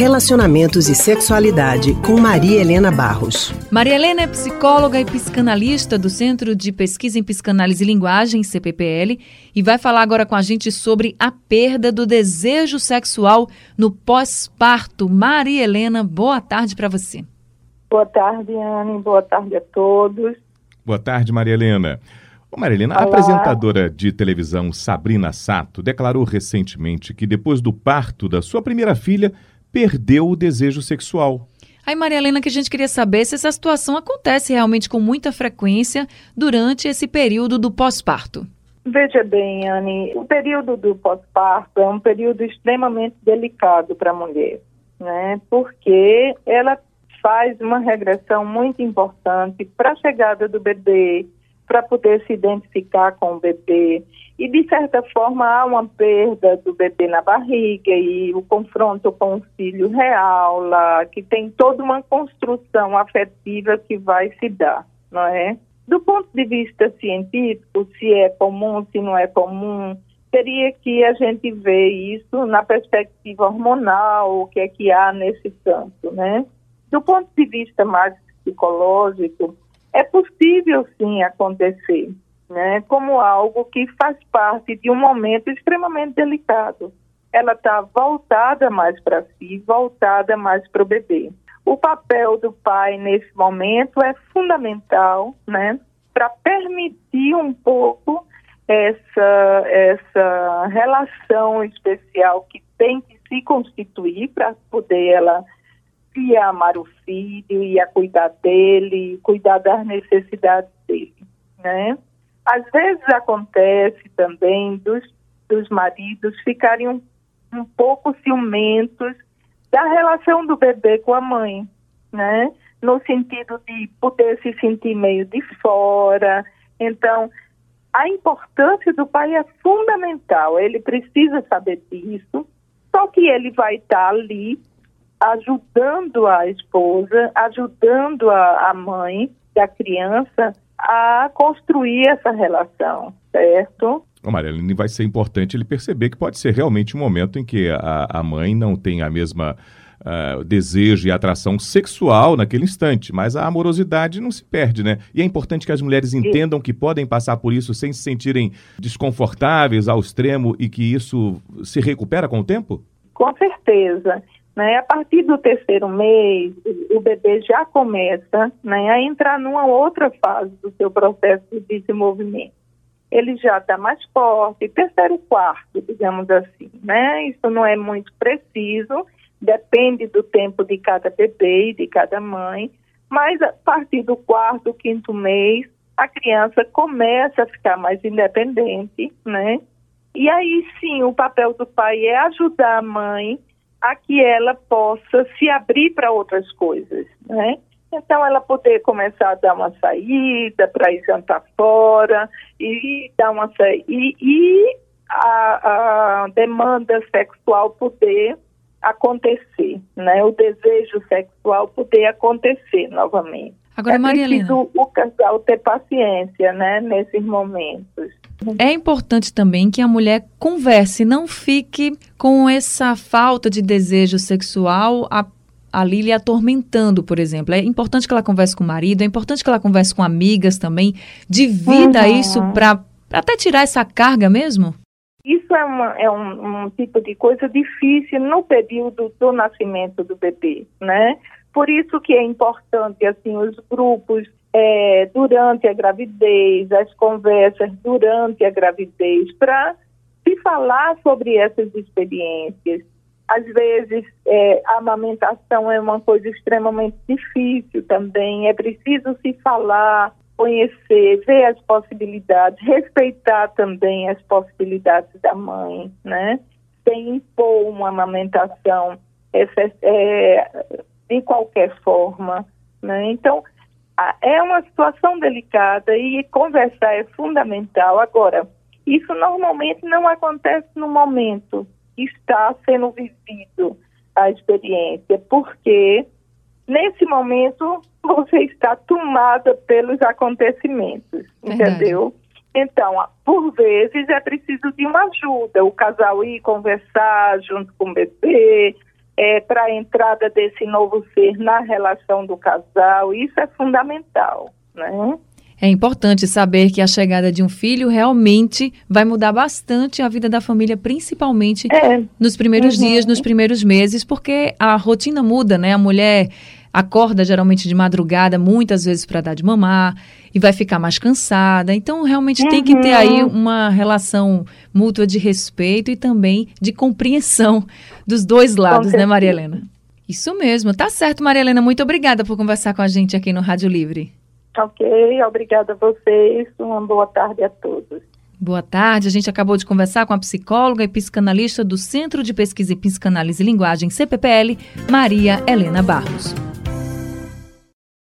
Relacionamentos e Sexualidade, com Maria Helena Barros. Maria Helena é psicóloga e psicanalista do Centro de Pesquisa em Psicanálise e Linguagem, CPPL, e vai falar agora com a gente sobre a perda do desejo sexual no pós-parto. Maria Helena, boa tarde para você. Boa tarde, Anne. Boa tarde a todos. Boa tarde, Maria Helena. Ô Maria Helena, a apresentadora de televisão Sabrina Sato declarou recentemente que depois do parto da sua primeira filha, perdeu o desejo sexual. Aí, Maria Helena, que a gente queria saber se essa situação acontece realmente com muita frequência durante esse período do pós-parto. Veja bem, Anne, o período do pós-parto é um período extremamente delicado para a mulher, né? Porque ela faz uma regressão muito importante para a chegada do bebê, para poder se identificar com o bebê. E, de certa forma, há uma perda do bebê na barriga e o confronto com o filho real, lá, que tem toda uma construção afetiva que vai se dar, não é? Do ponto de vista científico, se é comum, se não é comum, teria que a gente ver isso na perspectiva hormonal, o que é que há nesse campo, né? Do ponto de vista mais psicológico, é possível sim acontecer, né? Como algo que faz parte de um momento extremamente delicado. Ela está voltada mais para si, voltada mais para o bebê. O papel do pai nesse momento é fundamental, né? Para permitir um pouco essa, essa relação especial que tem que se constituir para poder ela e a amar o filho, e a cuidar dele, cuidar das necessidades dele, né? Às vezes acontece também dos, dos maridos ficarem um, um pouco ciumentos da relação do bebê com a mãe, né? No sentido de poder se sentir meio de fora. Então, a importância do pai é fundamental, ele precisa saber disso, só que ele vai estar ali ajudando a esposa, ajudando a, a mãe da criança a construir essa relação, certo? Ô Marilene, vai ser importante ele perceber que pode ser realmente um momento em que a, a mãe não tem a mesma uh, desejo e atração sexual naquele instante, mas a amorosidade não se perde, né? E é importante que as mulheres entendam que podem passar por isso sem se sentirem desconfortáveis ao extremo e que isso se recupera com o tempo? Com certeza. Né? A partir do terceiro mês, o bebê já começa né, a entrar numa outra fase do seu processo de desenvolvimento. Ele já está mais forte, terceiro quarto, digamos assim, né? Isso não é muito preciso, depende do tempo de cada bebê e de cada mãe, mas a partir do quarto, quinto mês, a criança começa a ficar mais independente, né? E aí sim, o papel do pai é ajudar a mãe a que ela possa se abrir para outras coisas, né? Então, ela poder começar a dar uma saída para ir jantar fora e dar uma saída. E, e a, a, demanda sexual poder acontecer, né? O desejo sexual poder acontecer novamente. Agora, é Maria preciso o casal ter paciência, né? Nesses momentos. É importante também que a mulher converse, não fique com essa falta de desejo sexual a, ali lhe atormentando, por exemplo. É importante que ela converse com o marido, é importante que ela converse com amigas também. Divida uhum. isso para até tirar essa carga mesmo? Isso é, uma, é um, um, tipo de coisa difícil no período do nascimento do bebê, né? Por isso que é importante, assim, os grupos é, durante a gravidez, as conversas durante a gravidez, para se falar sobre essas experiências. Às vezes, é, a amamentação é uma coisa extremamente difícil também, é preciso se falar, conhecer, ver as possibilidades, respeitar também as possibilidades da mãe, né? Sem impor uma amamentação é, é, de qualquer forma, né? Então, é uma situação delicada e conversar é fundamental. Agora, isso normalmente não acontece no momento que está sendo vivido a experiência, porque nesse momento você está tomada pelos acontecimentos, Verdade. entendeu? Então, por vezes é preciso de uma ajuda, o casal ir conversar junto com o bebê, é, para a entrada desse novo ser na relação do casal, isso é fundamental, né? É importante saber que a chegada de um filho realmente vai mudar bastante a vida da família, principalmente é. nos primeiros uhum. dias, nos primeiros meses, porque a rotina muda, né? A mulher acorda geralmente de madrugada, muitas vezes para dar de mamar, e vai ficar mais cansada. Então, realmente uhum. tem que ter aí uhum. uma relação mútua de respeito e também de compreensão dos dois lados, né, Maria Helena? Isso mesmo. Tá certo, Maria Helena. Muito obrigada por conversar com a gente aqui no Rádio Livre. Ok, obrigada a vocês. Uma boa tarde a todos. Boa tarde. A gente acabou de conversar com a psicóloga e psicanalista do Centro de Pesquisa em Psicanálise e Linguagem, CPPL, Maria Helena Barros.